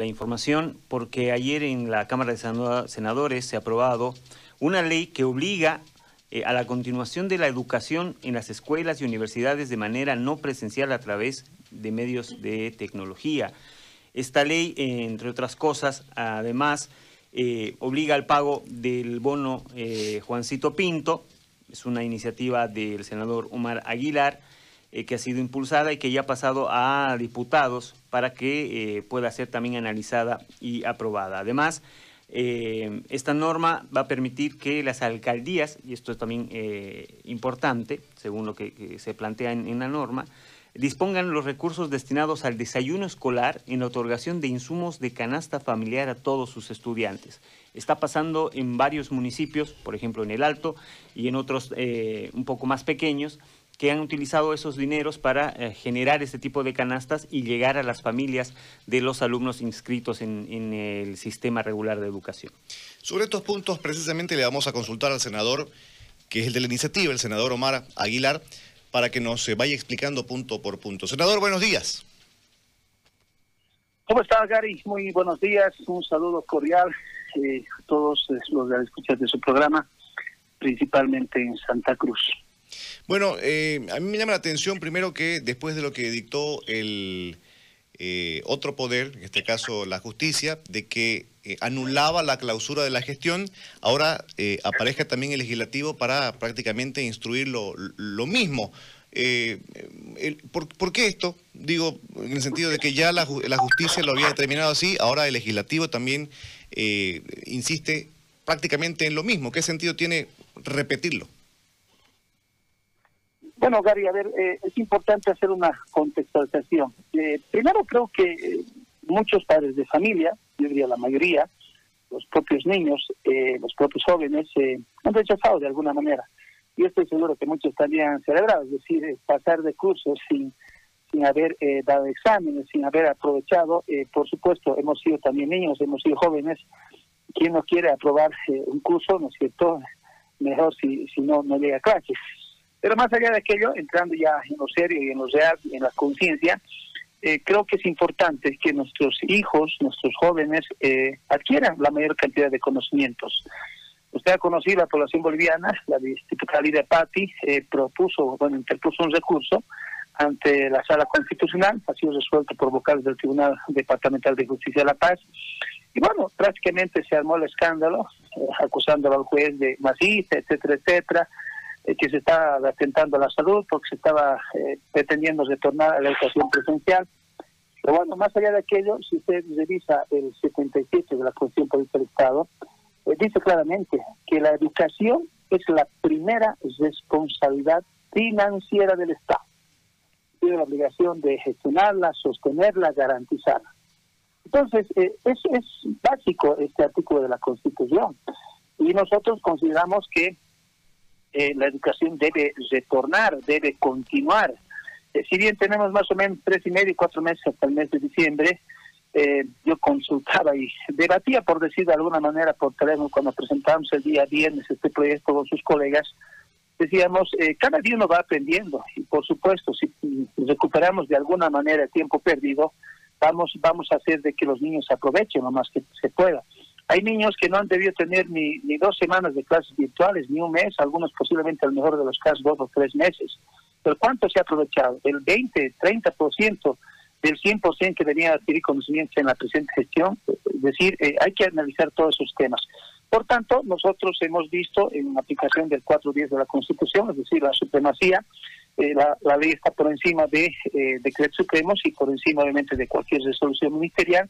la información porque ayer en la Cámara de Senadores se ha aprobado una ley que obliga eh, a la continuación de la educación en las escuelas y universidades de manera no presencial a través de medios de tecnología. Esta ley, entre otras cosas, además, eh, obliga al pago del bono eh, Juancito Pinto, es una iniciativa del senador Omar Aguilar, eh, que ha sido impulsada y que ya ha pasado a diputados para que eh, pueda ser también analizada y aprobada. Además, eh, esta norma va a permitir que las alcaldías, y esto es también importante, según lo que, se plantea en, la norma, dispongan los recursos destinados al desayuno escolar en la otorgación de insumos de canasta familiar a todos sus estudiantes. Está pasando en varios municipios, por ejemplo en el Alto y en otros un poco más pequeños, que han utilizado esos dineros para eh, generar este tipo de canastas y llegar a las familias de los alumnos inscritos en, el sistema regular de educación. Sobre estos puntos precisamente le vamos a consultar al senador, que es el de la iniciativa, el senador Omar Aguilar, para que nos eh, vaya explicando punto por punto. Senador, buenos días. ¿Cómo está, Gary? Muy buenos días. Un saludo cordial eh, a todos los que escuchan de su programa, principalmente en Santa Cruz. Bueno, eh, a mí me llama la atención primero que después de lo que dictó el eh, otro poder, en este caso la justicia, de que eh, anulaba la clausura de la gestión, ahora aparezca también el legislativo para prácticamente instruir lo, mismo. ¿por, qué esto? Digo, en el sentido de que ya la, la justicia lo había determinado así, ahora el legislativo también insiste prácticamente en lo mismo. ¿Qué sentido tiene repetirlo? Bueno, Gary, a ver, eh, es importante hacer una contextualización. Eh, primero creo que eh, muchos padres de familia, yo diría la mayoría, los propios niños, los propios jóvenes, han rechazado de alguna manera. Y estoy seguro que muchos también han celebrado, es decir, pasar de cursos sin, sin haber dado exámenes, sin haber aprovechado. por supuesto, hemos sido también niños, hemos sido jóvenes. ¿Quién no quiere aprobar un curso, no es cierto? Mejor si, si no, no llega a clases pero más allá de aquello, entrando ya en lo serio y en lo real y en la conciencia, eh, creo que es importante que nuestros hijos, nuestros jóvenes, eh, adquieran la mayor cantidad de conocimientos. Usted ha conocido la población boliviana, la diputada Lidia Patti eh, propuso, bueno, interpuso un recurso ante la sala constitucional, ha sido resuelto por vocales del Tribunal Departamental de Justicia de la Paz. Y bueno, prácticamente se armó el escándalo, acusando al juez de masista, etcétera, etcétera, eh, que se está atentando a la salud porque se estaba eh, pretendiendo retornar a la educación presencial. Pero bueno, más allá de aquello, si usted revisa el 77 de la Constitución Política del Estado, eh, dice claramente que la educación es la primera responsabilidad financiera del Estado. Tiene la obligación de gestionarla, sostenerla, garantizarla. Entonces, es, es básico este artículo de la Constitución. Y nosotros consideramos que eh, la educación debe retornar, debe continuar. Eh, si bien tenemos más o menos tres y medio, cuatro meses hasta el mes de diciembre, eh, yo consultaba y debatía, por decir de alguna manera, por teléfono cuando presentamos el día viernes este proyecto con sus colegas, decíamos, cada día uno va aprendiendo y por supuesto, si recuperamos de alguna manera el tiempo perdido, vamos, vamos a hacer de que los niños aprovechen lo más que se pueda. Hay niños que no han debido tener ni, ni dos semanas de clases virtuales, ni un mes, algunos posiblemente al mejor de los casos dos o tres meses. Pero ¿cuánto se ha aprovechado? El 20, 30% del 100% que venía a adquirir conocimientos en la presente gestión. Es decir, eh, hay que analizar todos esos temas. Por tanto, nosotros hemos visto en aplicación del 410 de la Constitución, es decir, la supremacía, eh, la, ley está por encima de eh, decretos supremos y por encima, obviamente, de cualquier resolución ministerial.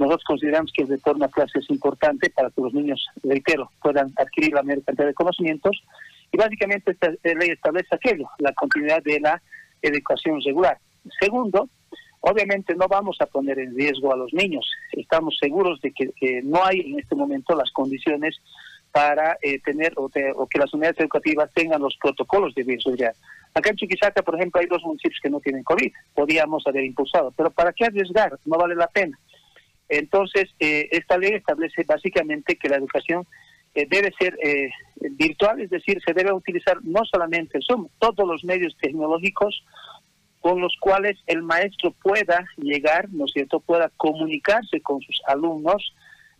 Nosotros consideramos que el retorno a clase es importante para que los niños, reitero, puedan adquirir la mayor cantidad de conocimientos. Y básicamente esta ley establece aquello, la continuidad de la educación regular. Segundo, obviamente no vamos a poner en riesgo a los niños. Estamos seguros de que, no hay en este momento las condiciones para eh, tener o, que las unidades educativas tengan los protocolos de bioseguridad. Acá en Chiquisaca, por ejemplo, hay dos municipios que no tienen COVID. Podríamos haber impulsado, pero ¿para qué arriesgar? No vale la pena. Entonces, eh, esta ley establece básicamente que la educación eh, debe ser eh, virtual, es decir, se debe utilizar no solamente Zoom, todos los medios tecnológicos con los cuales el maestro pueda llegar, ¿no es cierto?, pueda comunicarse con sus alumnos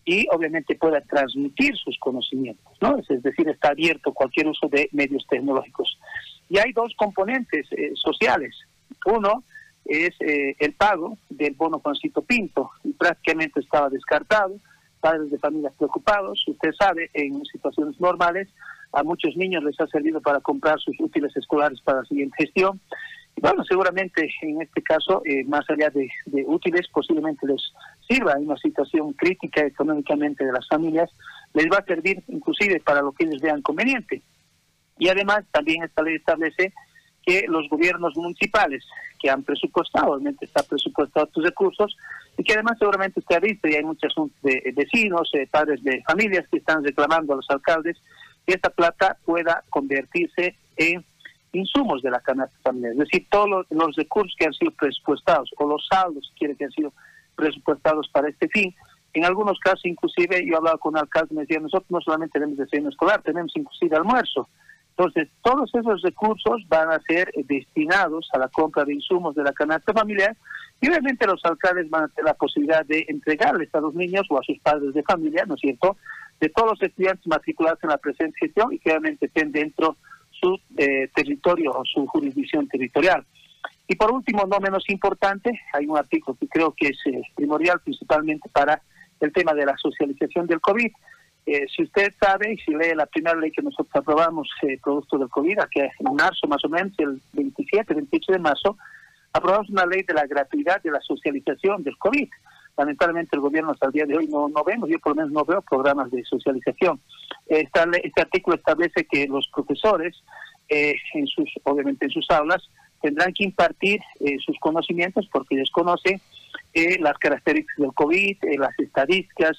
y obviamente pueda transmitir sus conocimientos, ¿no? Es decir, está abierto cualquier uso de medios tecnológicos. Y hay dos componentes eh, sociales. Uno es eh, el pago del bono Juancito Pinto, y prácticamente estaba descartado, padres de familias preocupados, usted sabe, en situaciones normales, a muchos niños les ha servido para comprar sus útiles escolares para la siguiente gestión, bueno, seguramente en este caso, eh, más allá de, útiles, posiblemente les sirva. En una situación crítica económicamente de las familias, les va a servir inclusive para lo que ellos vean conveniente. Y además también esta ley establece que los gobiernos municipales que han presupuestado, obviamente está presupuestado sus recursos, y que además seguramente usted ha visto, y hay muchos de, vecinos, eh, padres de familias que están reclamando a los alcaldes que esta plata pueda convertirse en insumos de la canasta familiar, es decir, todos los, recursos que han sido presupuestados o los saldos que han sido presupuestados para este fin. En algunos casos, inclusive, yo he hablado con alcaldes me decían, nosotros no solamente tenemos desayuno escolar, tenemos inclusive almuerzo. Entonces, todos esos recursos van a ser destinados a la compra de insumos de la canasta familiar y obviamente los alcaldes van a tener la posibilidad de entregarles a los niños o a sus padres de familia, ¿no es cierto?, de todos los estudiantes matriculados en la presente gestión y que obviamente estén dentro su eh, territorio o su jurisdicción territorial. Y por último, no menos importante, hay un artículo que creo que es eh, primordial principalmente para el tema de la socialización del COVID. Eh, si usted sabe y si lee la primera ley que nosotros aprobamos, producto del COVID, que en marzo más o menos, el 27, 28 de marzo, aprobamos una ley de la gratuidad de la socialización del COVID lamentablemente el gobierno hasta el día de hoy no, no vemos, yo por lo menos no veo programas de socialización. Esta, este artículo establece que los profesores, eh, en sus, obviamente en sus aulas, tendrán que impartir eh, sus conocimientos porque ellos conocen eh, las características del COVID, las estadísticas,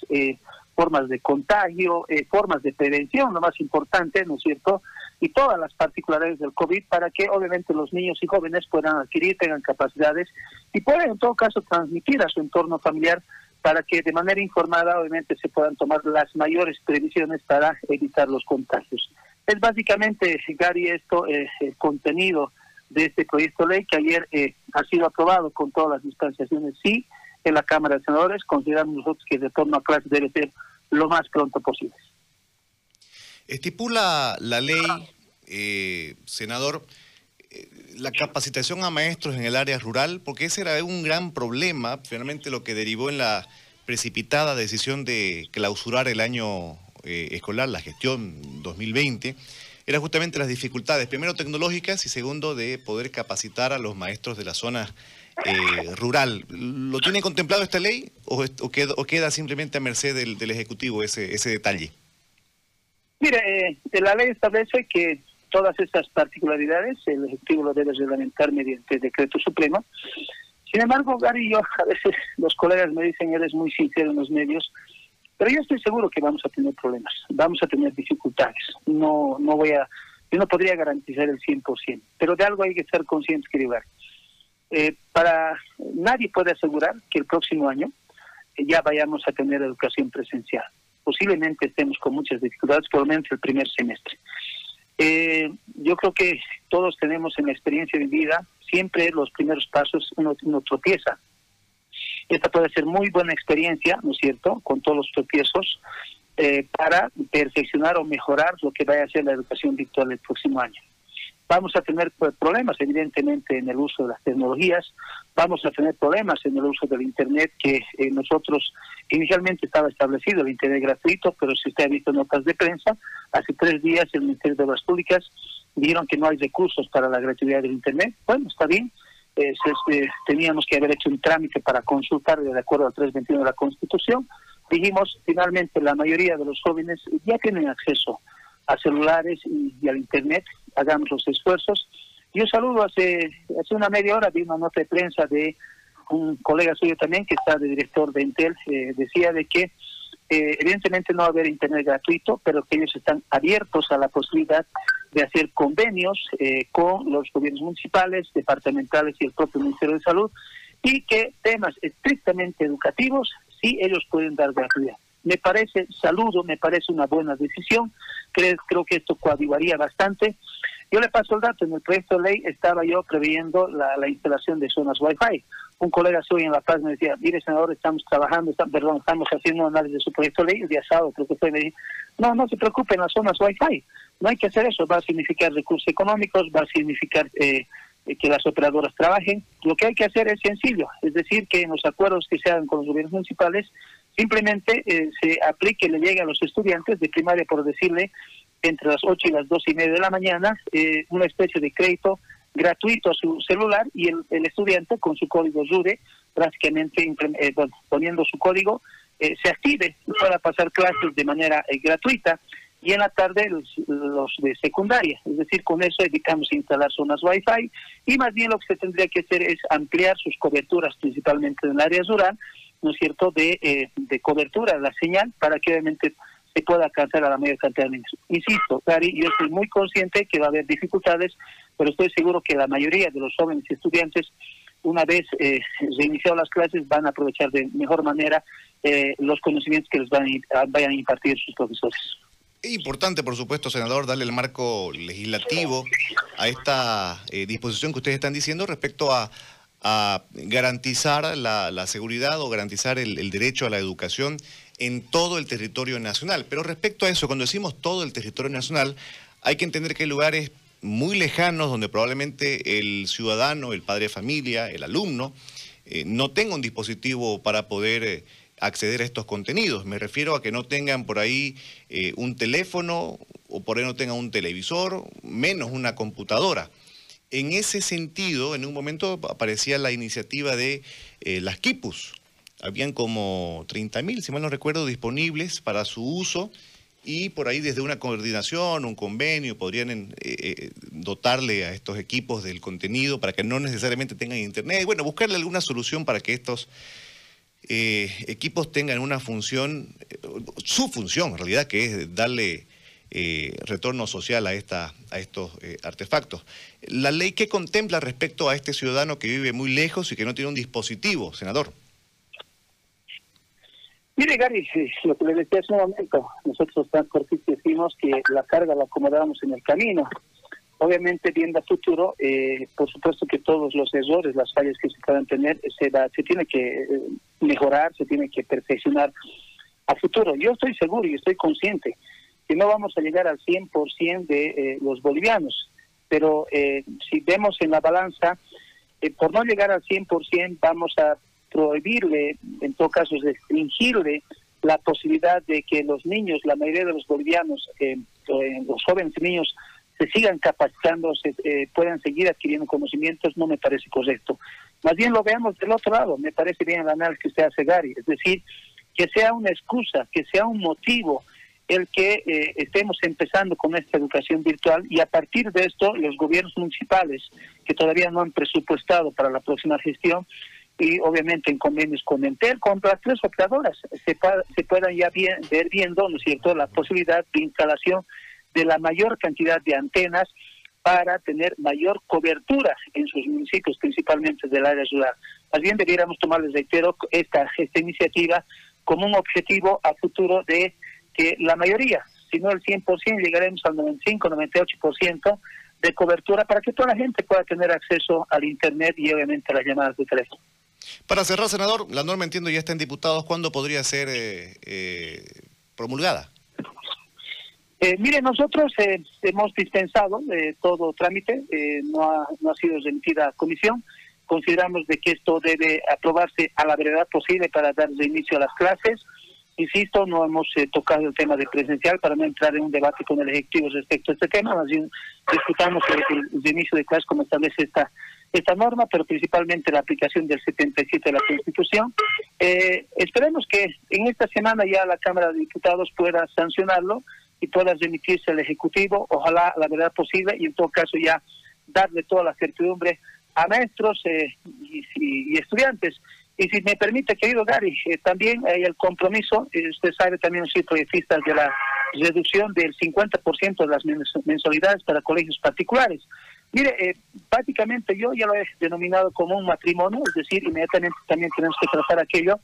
formas de contagio, formas de prevención, lo más importante, ¿no es cierto? y todas las particularidades del COVID para que obviamente los niños y jóvenes puedan adquirir, tengan capacidades y puedan en todo caso transmitir a su entorno familiar para que de manera informada obviamente se puedan tomar las mayores previsiones para evitar los contagios. Es básicamente, Gary, esto es el contenido de este proyecto de ley que ayer eh, ha sido aprobado con todas las distanciaciones, sí, en la Cámara de Senadores. Consideramos nosotros que el retorno a clase debe ser lo más pronto posible. Estipula la ley, eh, senador, eh, la capacitación a maestros en el área rural, porque ese era un gran problema, finalmente lo que derivó en la precipitada decisión de clausurar el año eh, escolar, la gestión 2020, era justamente las dificultades, primero tecnológicas y segundo de poder capacitar a los maestros de la zona rural. ¿Lo tiene contemplado esta ley o, queda, simplemente a merced del, Ejecutivo ese, detalle? Mire, eh, la ley establece que todas estas particularidades el Ejecutivo lo debe reglamentar mediante decreto supremo. Sin embargo, Gary yo, a veces los colegas me dicen, eres muy sincero en los medios, pero yo estoy seguro que vamos a tener problemas, vamos a tener dificultades. No, no voy a, yo no podría garantizar el 100%, pero de algo hay que ser conscientes, querido. Eh, para nadie puede asegurar que el próximo año ya vayamos a tener educación presencial posiblemente estemos con muchas dificultades, por lo menos el primer semestre. Eh, yo creo que todos tenemos en la experiencia de vida, siempre los primeros pasos uno, tropieza. Esta puede ser muy buena experiencia, ¿no es cierto?, con todos los tropiezos, eh, para perfeccionar o mejorar lo que vaya a ser la educación virtual el próximo año. Vamos a tener pues, problemas, evidentemente, en el uso de las tecnologías, vamos a tener problemas en el uso del Internet, que eh, nosotros inicialmente estaba establecido el Internet gratuito, pero si usted ha visto notas de prensa, hace tres días el Ministerio de Obras Públicas dijeron que no hay recursos para la gratuidad del Internet. Bueno, está bien, eh, teníamos que haber hecho un trámite para consultar de acuerdo al 321 de la Constitución. Dijimos, finalmente, la mayoría de los jóvenes ya tienen acceso a celulares y, al Internet, hagamos los esfuerzos. Yo saludo hace, hace una media hora, vi una nota de prensa de un colega suyo también, que está de director de Intel, eh, decía de que eh, evidentemente no va a haber Internet gratuito, pero que ellos están abiertos a la posibilidad de hacer convenios eh, con los gobiernos municipales, departamentales y el propio Ministerio de Salud, y que temas estrictamente educativos sí ellos pueden dar gratuidad. Me parece, saludo, me parece una buena decisión, creo, creo que esto coadyuvaría bastante. Yo le paso el dato, en el proyecto de ley estaba yo previendo la, la instalación de zonas Wi-Fi. Un colega suyo en La Paz me decía, mire senador, estamos trabajando, perdón, estamos haciendo análisis de su proyecto de ley, el día sábado creo que fue, me dijo, no, no se preocupe, en las zonas Wi-Fi, no hay que hacer eso, va a significar recursos económicos, va a significar eh, que las operadoras trabajen. Lo que hay que hacer es sencillo, es decir, que en los acuerdos que se hagan con los gobiernos municipales, simplemente eh, se aplique, le llegue a los estudiantes de primaria, por decirle, entre las 8 y las 2 y media de la mañana, eh, una especie de crédito gratuito a su celular y el, estudiante con su código RUDE, prácticamente eh, poniendo su código, se active para pasar clases de manera gratuita y en la tarde los, los, de secundaria. Es decir, con eso evitamos instalar zonas Wi-Fi y más bien lo que se tendría que hacer es ampliar sus coberturas, principalmente en el área rural, ¿no es cierto?, de, eh, de cobertura la señal para que obviamente se pueda alcanzar a la mayor cantidad de niños. Insisto, Gary, yo estoy muy consciente que va a haber dificultades, pero estoy seguro que la mayoría de los jóvenes estudiantes, una vez eh, reiniciado las clases, van a aprovechar de mejor manera eh, los conocimientos que les van a, vayan a impartir sus profesores. Es importante, por supuesto, senador, darle el marco legislativo a esta eh, disposición que ustedes están diciendo respecto a garantizar la, seguridad o garantizar el, derecho a la educación en todo el territorio nacional. Pero respecto a eso, cuando decimos todo el territorio nacional, hay que entender que hay lugares muy lejanos donde probablemente el ciudadano, el padre de familia, el alumno, eh, no tenga un dispositivo para poder eh, acceder a estos contenidos. Me refiero a que no tengan por ahí eh, un teléfono o por ahí no tengan un televisor, menos una computadora. En ese sentido, en un momento aparecía la iniciativa de las KIPUS. Habían como 30.000, si mal no recuerdo, disponibles para su uso y por ahí desde una coordinación, un convenio, podrían eh, eh, dotarle a estos equipos del contenido para que no necesariamente tengan internet. Bueno, buscarle alguna solución para que estos equipos tengan una función, su función en realidad, que es darle eh, retorno social a, esta, a estos eh, artefactos. La ley que contempla respecto a este ciudadano que vive muy lejos y que no tiene un dispositivo, senador. Mire, Gary, lo que le decía hace un momento, nosotros transportistas decimos que la carga la acomodamos en el camino. Obviamente, viendo a futuro, eh, por supuesto que todos los errores, las fallas que se puedan tener, se, se tiene que mejorar, se tiene que perfeccionar a futuro. Yo estoy seguro y estoy consciente que no vamos a llegar al 100% de eh, los bolivianos, pero eh, si vemos en la balanza, eh, por no llegar al 100% vamos a prohibirle, en todo caso restringirle la posibilidad de que los niños, la mayoría de los bolivianos, los jóvenes niños, se sigan capacitando, se, puedan seguir adquiriendo conocimientos, no me parece correcto. Más bien lo veamos del otro lado, me parece bien el análisis que usted hace, Gary, es decir, que sea una excusa, que sea un motivo el que eh, estemos empezando con esta educación virtual y a partir de esto los gobiernos municipales que todavía no han presupuestado para la próxima gestión y obviamente en convenios con Entel, con las tres operadoras, se, puedan ya ver viendo, ¿no cierto?, la posibilidad de instalación de la mayor cantidad de antenas para tener mayor cobertura en sus municipios, principalmente del área rural. Más bien debiéramos tomar, les reitero, esta, esta iniciativa como un objetivo a futuro de que la mayoría, si no el 100%, llegaremos al 95-98% de cobertura para que toda la gente pueda tener acceso al Internet y obviamente a las llamadas de teléfono. Para cerrar, senador, la norma entiendo ya está en diputados. ¿Cuándo podría ser eh, eh, promulgada? Eh, mire, nosotros hemos dispensado todo trámite, no, ha, no ha sido remitida a comisión. Consideramos de que esto debe aprobarse a la brevedad posible para dar inicio a las clases. Insisto, no hemos eh, tocado el tema de presencial para no entrar en un debate con el Ejecutivo respecto a este tema, más bien discutamos el, inicio de clases como establece esta esta norma, pero principalmente la aplicación del 77 de la Constitución. Eh, esperemos que en esta semana ya la Cámara de Diputados pueda sancionarlo y pueda remitirse al Ejecutivo, ojalá la verdad posible, y en todo caso ya darle toda la certidumbre a maestros eh, y, estudiantes y si me permite, querido Gary, eh, también hay el compromiso, usted sabe también, soy proyectista de la reducción del 50% de las mensualidades para colegios particulares. Mire, eh, prácticamente yo ya lo he denominado como un matrimonio, es decir, inmediatamente también tenemos que tratar aquello.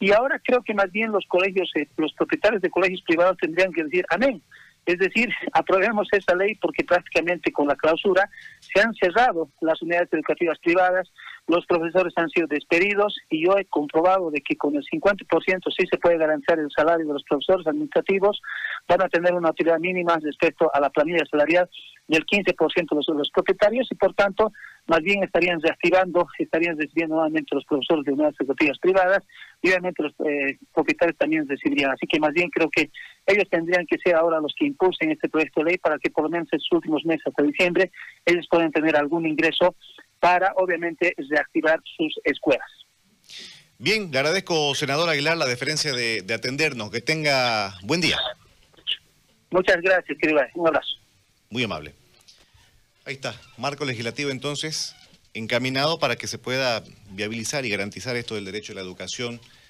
Y ahora creo que más bien los colegios, los propietarios de colegios privados tendrían que decir amén. Es decir, aprobemos esa ley porque prácticamente con la clausura se han cerrado las unidades educativas privadas, los profesores han sido despedidos y yo he comprobado de que con el 50% sí se puede garantizar el salario de los profesores administrativos, van a tener una utilidad mínima respecto a la planilla salarial del 15% de los, los propietarios y por tanto más bien estarían reactivando, estarían recibiendo nuevamente los profesores de unidades educativas privadas y obviamente los eh, propietarios también recibirían. Así que más bien creo que ellos tendrían que ser ahora los que impulsen este proyecto de ley para que por lo menos en sus últimos meses hasta diciembre ellos puedan tener algún ingreso para obviamente reactivar sus escuelas. Bien, le agradezco, senador Aguilar, la deferencia de, de atendernos. Que tenga buen día. Muchas gracias, querido. Un abrazo. Muy amable. Ahí está, marco legislativo entonces encaminado para que se pueda viabilizar y garantizar esto del derecho a la educación